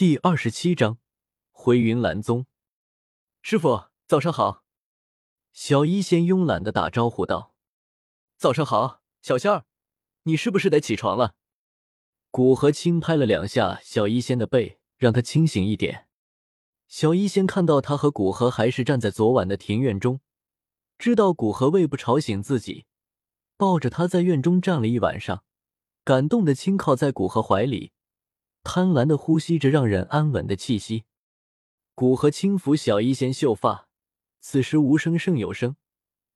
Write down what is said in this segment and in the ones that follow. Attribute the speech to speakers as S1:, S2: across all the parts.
S1: 第二十七章回云岚宗。师傅，早上好。小医仙慵懒的打招呼道：“早上好，小仙儿，你是不是得起床了？”古河轻拍了两下小医仙的背，让他清醒一点。小医仙看到他和古河还是站在昨晚的庭院中，知道古河为不吵醒自己，抱着他在院中站了一晚上，感动的轻靠在古河怀里。贪婪的呼吸着让人安稳的气息，古河轻抚小医仙秀发，此时无声胜有声。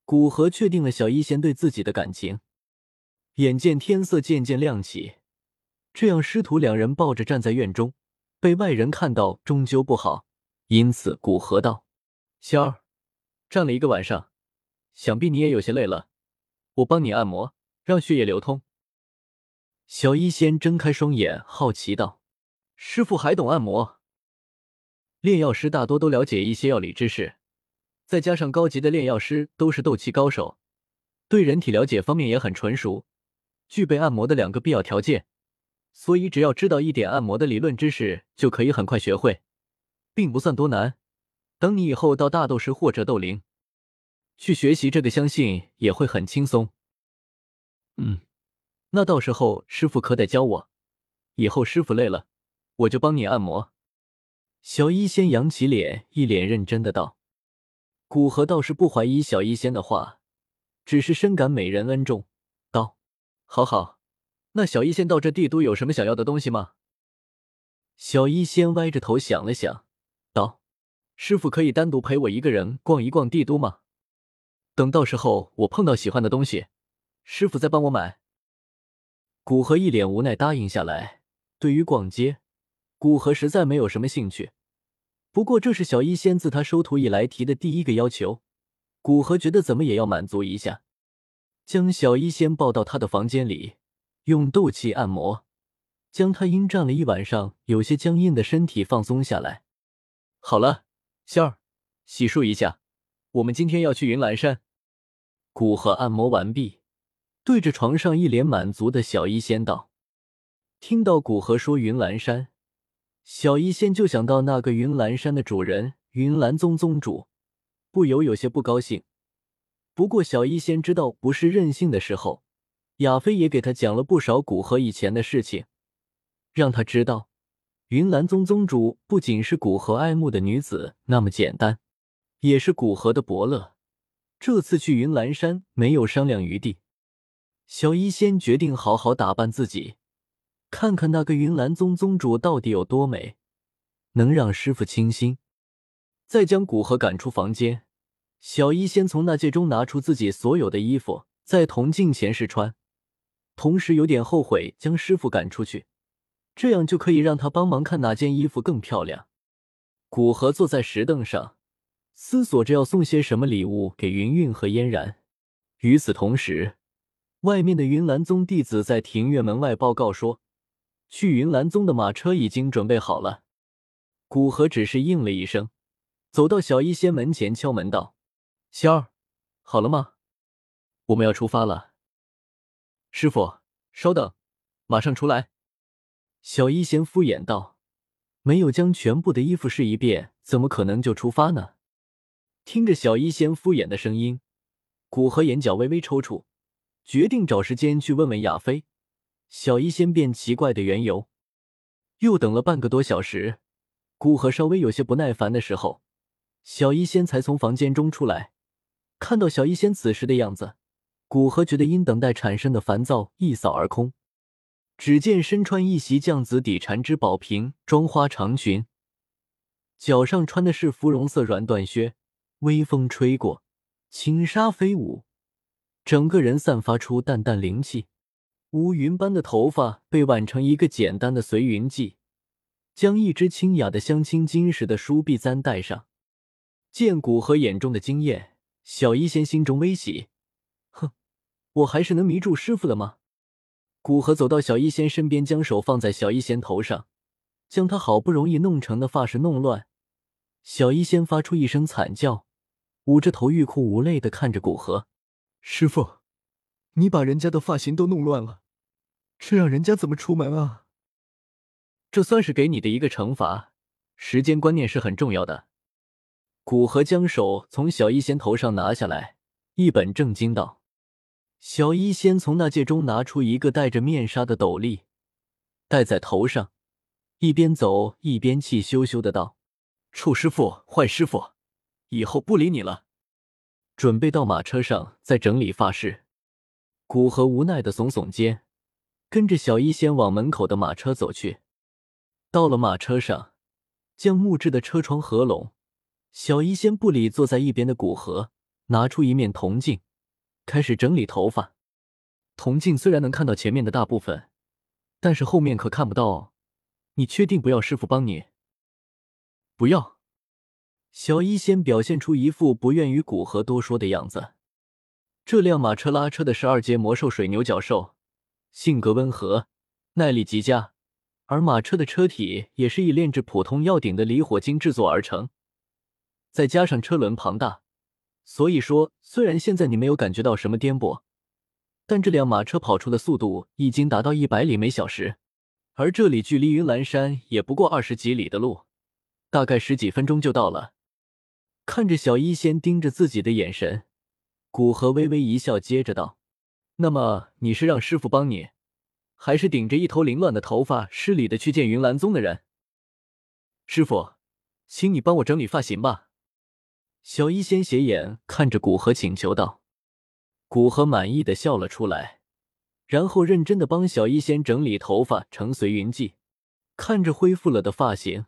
S1: 古河确定了小医仙对自己的感情，眼见天色渐渐亮起，这样师徒两人抱着站在院中，被外人看到终究不好，因此古河道：“仙儿，站了一个晚上，想必你也有些累了，我帮你按摩，让血液流通。”小医仙睁开双眼，好奇道：“师傅还懂按摩？炼药师大多都了解一些药理知识，再加上高级的炼药师都是斗气高手，对人体了解方面也很纯熟，具备按摩的两个必要条件。所以只要知道一点按摩的理论知识，就可以很快学会，并不算多难。等你以后到大斗师或者斗灵去学习这个，相信也会很轻松。”嗯。那到时候师傅可得教我，以后师傅累了，我就帮你按摩。小医仙扬起脸，一脸认真的道。古河倒是不怀疑小医仙的话，只是深感美人恩重，道：“好好，那小医仙到这帝都有什么想要的东西吗？”小医仙歪着头想了想，道：“师傅可以单独陪我一个人逛一逛帝都吗？等到时候我碰到喜欢的东西，师傅再帮我买。”古河一脸无奈答应下来。对于逛街，古河实在没有什么兴趣。不过这是小医仙自他收徒以来提的第一个要求，古河觉得怎么也要满足一下。将小医仙抱到他的房间里，用斗气按摩，将他因站了一晚上有些僵硬的身体放松下来。好了，仙儿，洗漱一下，我们今天要去云岚山。古河按摩完毕。对着床上一脸满足的小医仙道：“听到古河说云岚山，小医仙就想到那个云岚山的主人云岚宗宗主，不由有些不高兴。不过小医仙知道不是任性的时候，亚飞也给他讲了不少古河以前的事情，让他知道云岚宗宗主不仅是古河爱慕的女子那么简单，也是古河的伯乐。这次去云岚山没有商量余地。”小医仙决定好好打扮自己，看看那个云岚宗宗主到底有多美，能让师傅倾心。再将古河赶出房间，小医仙从那戒中拿出自己所有的衣服，在铜镜前试穿，同时有点后悔将师傅赶出去，这样就可以让他帮忙看哪件衣服更漂亮。古河坐在石凳上，思索着要送些什么礼物给云韵和嫣然。与此同时，外面的云岚宗弟子在庭院门外报告说，去云岚宗的马车已经准备好了。古河只是应了一声，走到小医仙门前敲门道：“仙儿，好了吗？我们要出发了。”师傅，稍等，马上出来。小医仙敷衍道：“没有将全部的衣服试一遍，怎么可能就出发呢？”听着小医仙敷衍的声音，古河眼角微微抽搐。决定找时间去问问亚飞，小医仙变奇怪的缘由。又等了半个多小时，古河稍微有些不耐烦的时候，小医仙才从房间中出来。看到小医仙此时的样子，古河觉得因等待产生的烦躁一扫而空。只见身穿一袭绛紫底缠枝宝瓶妆花长裙，脚上穿的是芙蓉色软缎靴，微风吹过，轻纱飞舞。整个人散发出淡淡灵气，乌云般的头发被挽成一个简单的随云髻，将一只清雅的镶青金石的梳篦簪戴上。见古河眼中的惊艳，小医仙心中微喜，哼，我还是能迷住师傅的吗？古河走到小医仙身边，将手放在小医仙头上，将他好不容易弄成的发饰弄乱。小医仙发出一声惨叫，捂着头欲哭无泪的看着古河。师傅，你把人家的发型都弄乱了，这让人家怎么出门啊？这算是给你的一个惩罚。时间观念是很重要的。古河将手从小医仙头上拿下来，一本正经道：“小医仙从那戒中拿出一个戴着面纱的斗笠，戴在头上，一边走一边气咻咻的道：‘臭师傅，坏师傅，以后不理你了。’准备到马车上再整理发饰。”古河无奈的耸耸肩，跟着小医仙往门口的马车走去。到了马车上，将木质的车窗合拢。小医仙不理坐在一边的古河，拿出一面铜镜，开始整理头发。铜镜虽然能看到前面的大部分，但是后面可看不到哦。你确定不要师傅帮你？不要。小医仙表现出一副不愿与古河多说的样子。这辆马车拉车的是二阶魔兽水牛角兽，性格温和，耐力极佳，而马车的车体也是以炼制普通药鼎的离火晶制作而成。再加上车轮庞大，所以说虽然现在你没有感觉到什么颠簸，但这辆马车跑出的速度已经达到一百里每小时，而这里距离云岚山也不过二十几里的路，大概十几分钟就到了。看着小医仙盯着自己的眼神，古河微微一笑，接着道：“那么你是让师傅帮你，还是顶着一头凌乱的头发失礼的去见云岚宗的人？师傅，请你帮我整理发型吧。”小医仙斜眼看着古河，请求道：“古河满意的笑了出来，然后认真的帮小医仙整理头发，成随云际。看着恢复了的发型，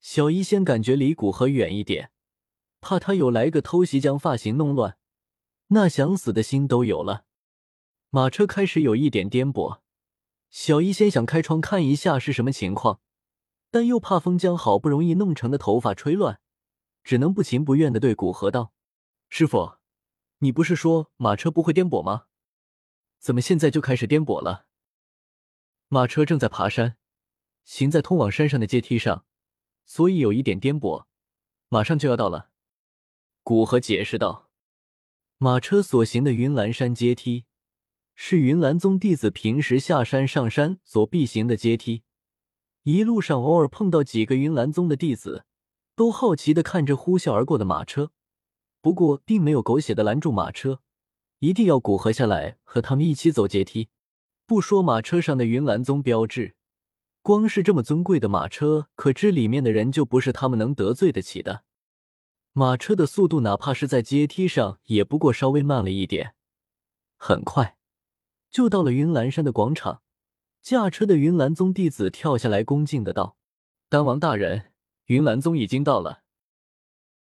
S1: 小医仙感觉离古河远一点，怕他有来个偷袭将发型弄乱，那想死的心都有了。马车开始有一点颠簸，小医仙想开窗看一下是什么情况，但又怕风将好不容易弄成的头发吹乱。”只能不情不愿的对古河道：“师傅，你不是说马车不会颠簸吗？怎么现在就开始颠簸了？”马车正在爬山，行在通往山上的阶梯上，所以有一点颠簸。马上就要到了，古河解释道：“马车所行的云岚山阶梯，是云岚宗弟子平时下山上山所必行的阶梯。一路上偶尔碰到几个云岚宗的弟子。”都好奇的看着呼啸而过的马车，不过并没有狗血的拦住马车，一定要古河下来和他们一起走阶梯。不说马车上的云岚宗标志，光是这么尊贵的马车，可知里面的人就不是他们能得罪得起的。马车的速度，哪怕是在阶梯上，也不过稍微慢了一点。很快就到了云岚山的广场，驾车的云岚宗弟子跳下来，恭敬的道：“丹王大人。”云岚宗已经到了。